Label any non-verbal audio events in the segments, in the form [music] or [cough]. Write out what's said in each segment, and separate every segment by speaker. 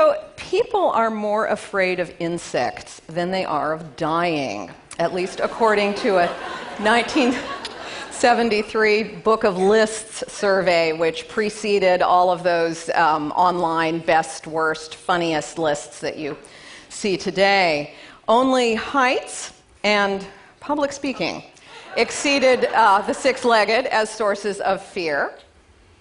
Speaker 1: So, people are more afraid of insects than they are of dying, at least according to a 1973 Book of Lists survey, which preceded all of those um, online best, worst, funniest lists that you see today. Only heights and public speaking exceeded uh, the six legged as sources of fear.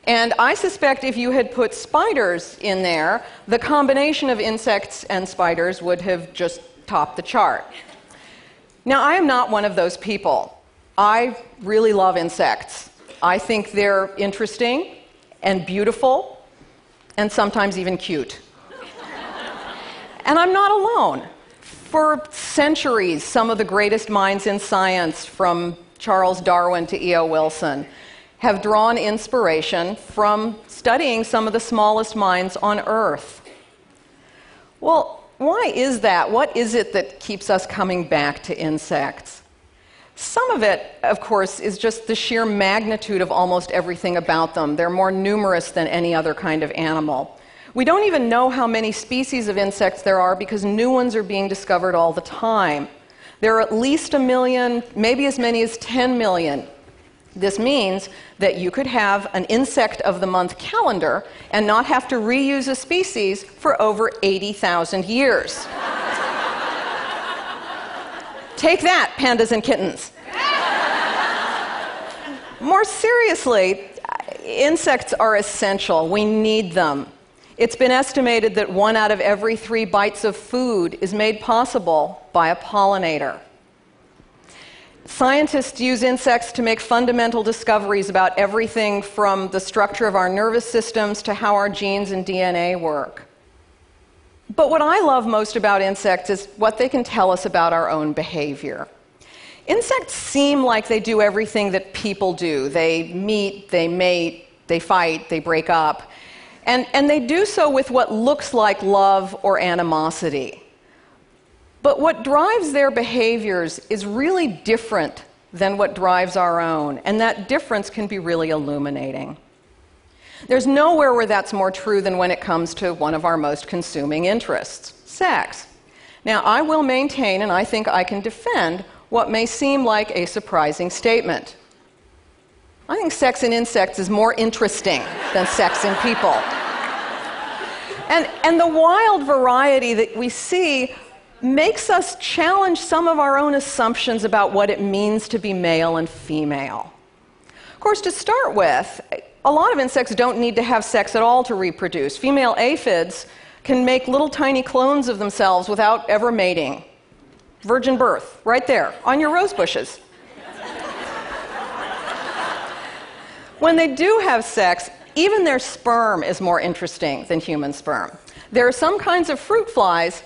Speaker 1: And I suspect if you had put spiders in there, the combination of insects and spiders would have just topped the chart. Now, I am not one of those people. I really love insects. I think they're interesting and beautiful and sometimes even cute. and I'm not alone. For centuries, some of the greatest minds in science, from Charles Darwin to E.O. Wilson, have drawn inspiration from studying some of the smallest minds on Earth. Well, why is that? What is it that keeps us coming back to insects? Some of it, of course, is just the sheer magnitude of almost everything about them. They're more numerous than any other kind of animal. We don't even know how many species of insects there are because new ones are being discovered all the time. There are at least a million, maybe as many as 10 million this means that you could have an insect of the month calendar and not have to reuse a species for over 80,000 years. [laughs] Take that, pandas and kittens. More seriously, insects are essential. We need them. It's been estimated that one out of every three bites of food is made possible by a pollinator. Scientists use insects to make fundamental discoveries about everything from the structure of our nervous systems to how our genes and DNA work. But what I love most about insects is what they can tell us about our own behavior. Insects seem like they do everything that people do they meet, they mate, they fight, they break up. And, and they do so with what looks like love or animosity. But what drives their behaviors is really different than what drives our own, and that difference can be really illuminating. There's nowhere where that's more true than when it comes to one of our most consuming interests sex. Now, I will maintain, and I think I can defend, what may seem like a surprising statement. I think sex in insects is more interesting than sex in people. And, and the wild variety that we see makes us challenge some of our own assumptions about what it means to be male and female. Of course, to start with, a lot of insects don't need to have sex at all to reproduce. Female aphids can make little tiny clones of themselves without ever mating. Virgin birth, right there, on your rose bushes. [laughs] when they do have sex, even their sperm is more interesting than human sperm. There are some kinds of fruit flies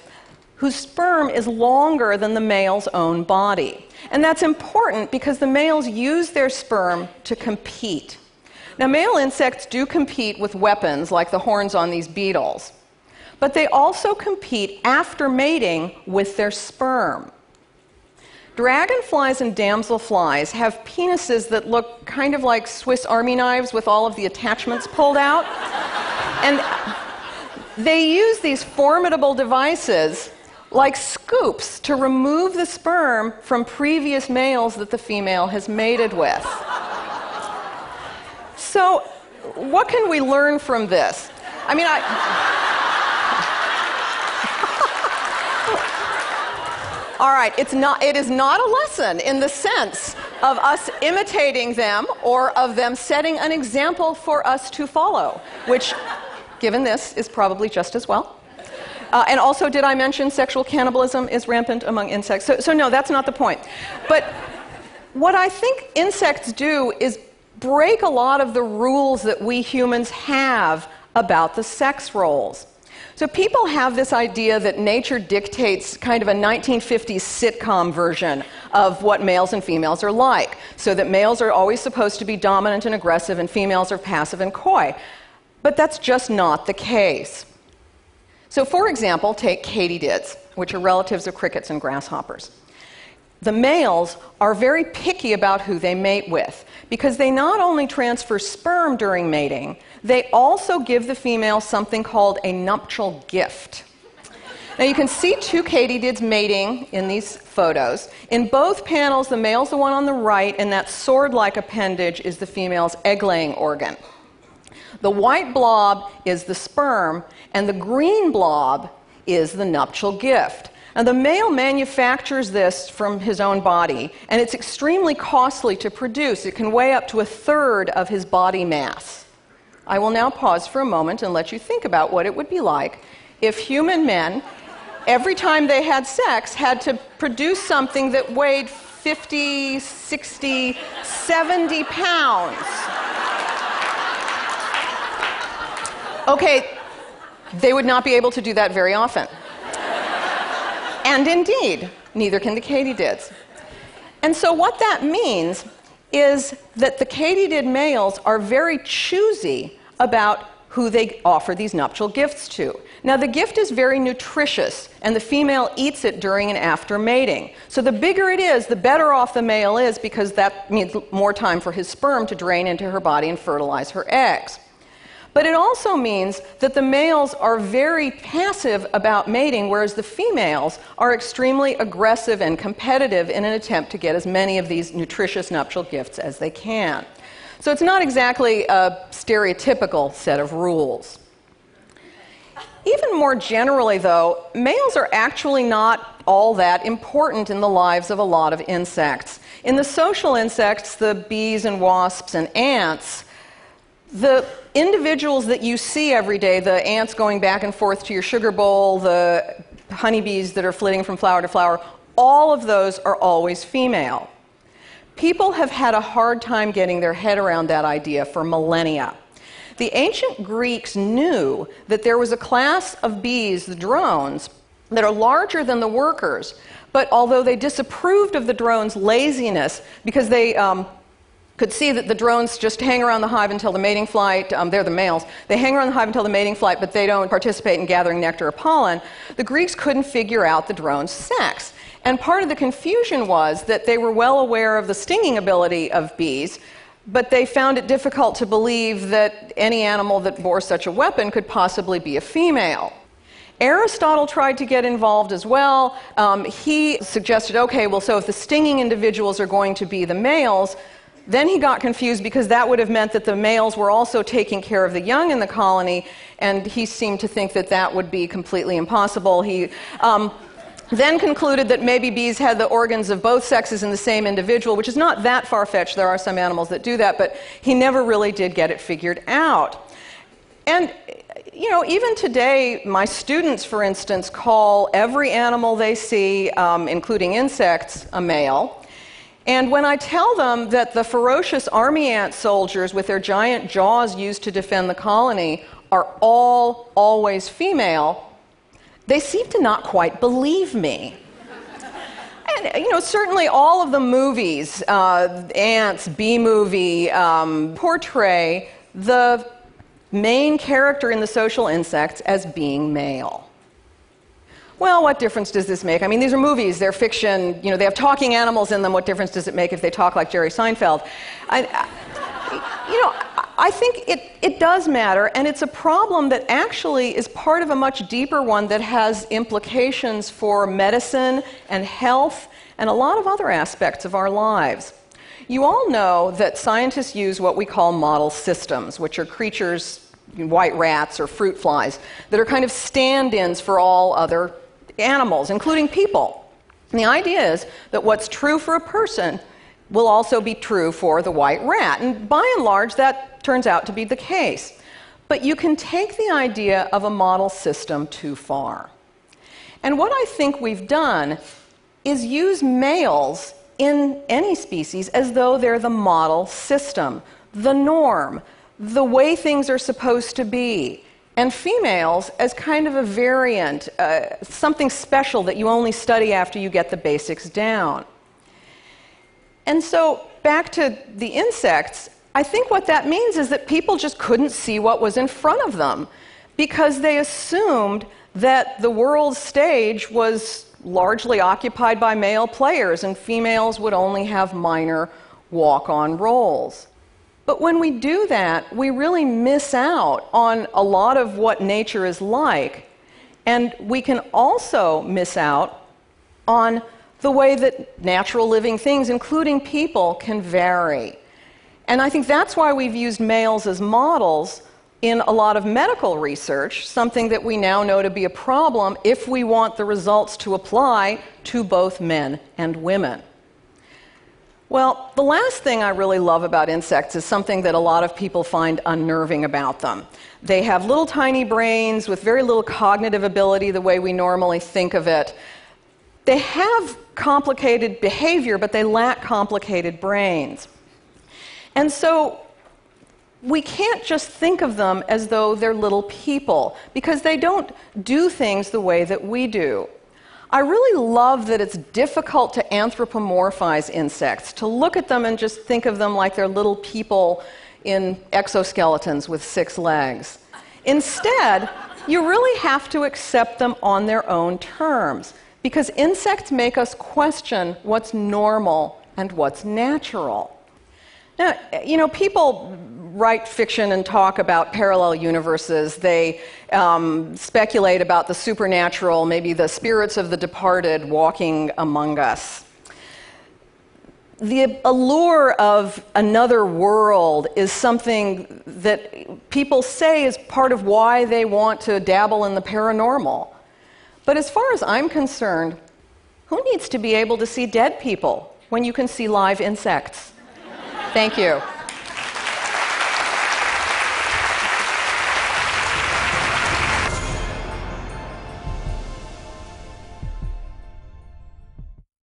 Speaker 1: whose sperm is longer than the male's own body. And that's important because the males use their sperm to compete. Now, male insects do compete with weapons like the horns on these beetles, but they also compete after mating with their sperm. Dragonflies and damselflies have penises that look kind of like Swiss army knives with all of the attachments pulled out. and they use these formidable devices like scoops to remove the sperm from previous males that the female has mated with. So, what can we learn from this? I mean, I. [laughs] All right, it's not, it is not a lesson in the sense of us imitating them or of them setting an example for us to follow, which, given this, is probably just as well. Uh, and also, did I mention sexual cannibalism is rampant among insects? So, so, no, that's not the point. But what I think insects do is break a lot of the rules that we humans have about the sex roles. So people have this idea that nature dictates kind of a 1950s sitcom version of what males and females are like. So that males are always supposed to be dominant and aggressive, and females are passive and coy. But that's just not the case. So, for example, take katydids, which are relatives of crickets and grasshoppers. the males are very picky about who they mate with because they not only transfer sperm during mating, they also give the female something called a nuptial gift. Now you can see two katydids mating in these photos. In both panels, the male's the one on the right, and that sword like appendage is the female's egg laying organ. The white blob is the sperm, and the green blob is the nuptial gift. And the male manufactures this from his own body, and it's extremely costly to produce. It can weigh up to a third of his body mass. I will now pause for a moment and let you think about what it would be like if human men every time they had sex, had to produce something that weighed 50, 60, 70 pounds. Okay, they would not be able to do that very often. And indeed, neither can the katydids. And so, what that means is that the katydid males are very choosy about who they offer these nuptial gifts to. Now, the gift is very nutritious, and the female eats it during and after mating. So, the bigger it is, the better off the male is because that means more time for his sperm to drain into her body and fertilize her eggs. But it also means that the males are very passive about mating, whereas the females are extremely aggressive and competitive in an attempt to get as many of these nutritious nuptial gifts as they can. So it's not exactly a stereotypical set of rules. Even more generally, though, males are actually not all that important in the lives of a lot of insects. In the social insects, the bees and wasps and ants, the individuals that you see every day, the ants going back and forth to your sugar bowl, the honeybees that are flitting from flower to flower, all of those are always female. People have had a hard time getting their head around that idea for millennia. The ancient Greeks knew that there was a class of bees, the drones, that are larger than the workers, but although they disapproved of the drones' laziness because they um, could see that the drones just hang around the hive until the mating flight, um, they're the males, they hang around the hive until the mating flight, but they don't participate in gathering nectar or pollen, the Greeks couldn't figure out the drone's sex. And part of the confusion was that they were well aware of the stinging ability of bees, but they found it difficult to believe that any animal that bore such a weapon could possibly be a female. Aristotle tried to get involved as well. Um, he suggested, okay, well, so if the stinging individuals are going to be the males, then he got confused because that would have meant that the males were also taking care of the young in the colony, and he seemed to think that that would be completely impossible. He um, then concluded that maybe bees had the organs of both sexes in the same individual, which is not that far fetched. There are some animals that do that, but he never really did get it figured out. And, you know, even today, my students, for instance, call every animal they see, um, including insects, a male. And when I tell them that the ferocious army ant soldiers with their giant jaws used to defend the colony are all always female, they seem to not quite believe me. And, you know, certainly all of the movies, uh, Antz, Bee Movie, um, portray the main character in the social insects as being male. Well, what difference does this make? I mean, these are movies, they're fiction, you know, they have talking animals in them. What difference does it make if they talk like Jerry Seinfeld? I, I, you know, I think it, it does matter, and it's a problem that actually is part of a much deeper one that has implications for medicine and health and a lot of other aspects of our lives. You all know that scientists use what we call model systems, which are creatures, white rats or fruit flies, that are kind of stand ins for all other animals, including people. And the idea is that what's true for a person will also be true for the white rat. And by and large, that turns out to be the case. But you can take the idea of a model system too far. And what I think we've done is use males in any species as though they're the model system, the norm, the way things are supposed to be, and females as kind of a variant, uh, something special that you only study after you get the basics down. And so, back to the insects, I think what that means is that people just couldn't see what was in front of them because they assumed that the world stage was largely occupied by male players, and females would only have minor walk on roles. But when we do that, we really miss out on a lot of what nature is like. And we can also miss out on the way that natural living things, including people, can vary. And I think that's why we've used males as models in a lot of medical research, something that we now know to be a problem if we want the results to apply to both men and women. Well, the last thing I really love about insects is something that a lot of people find unnerving about them. They have little tiny brains with very little cognitive ability, the way we normally think of it. They have complicated behavior, but they lack complicated brains. And so we can't just think of them as though they're little people, because they don't do things the way that we do. I really love that it's difficult to anthropomorphize insects, to look at them and just think of them like they're little people in exoskeletons with six legs. Instead, you really have to accept them on their own terms, because insects make us question what's normal and what's natural. Now, you know, people write fiction and talk about parallel universes. They um, speculate about the supernatural, maybe the spirits of the departed walking among us. The allure of another world is something that people say is part of why they want to dabble in the paranormal. But as far as I'm concerned, who needs to be able to see dead people when you can see live insects? Thank you.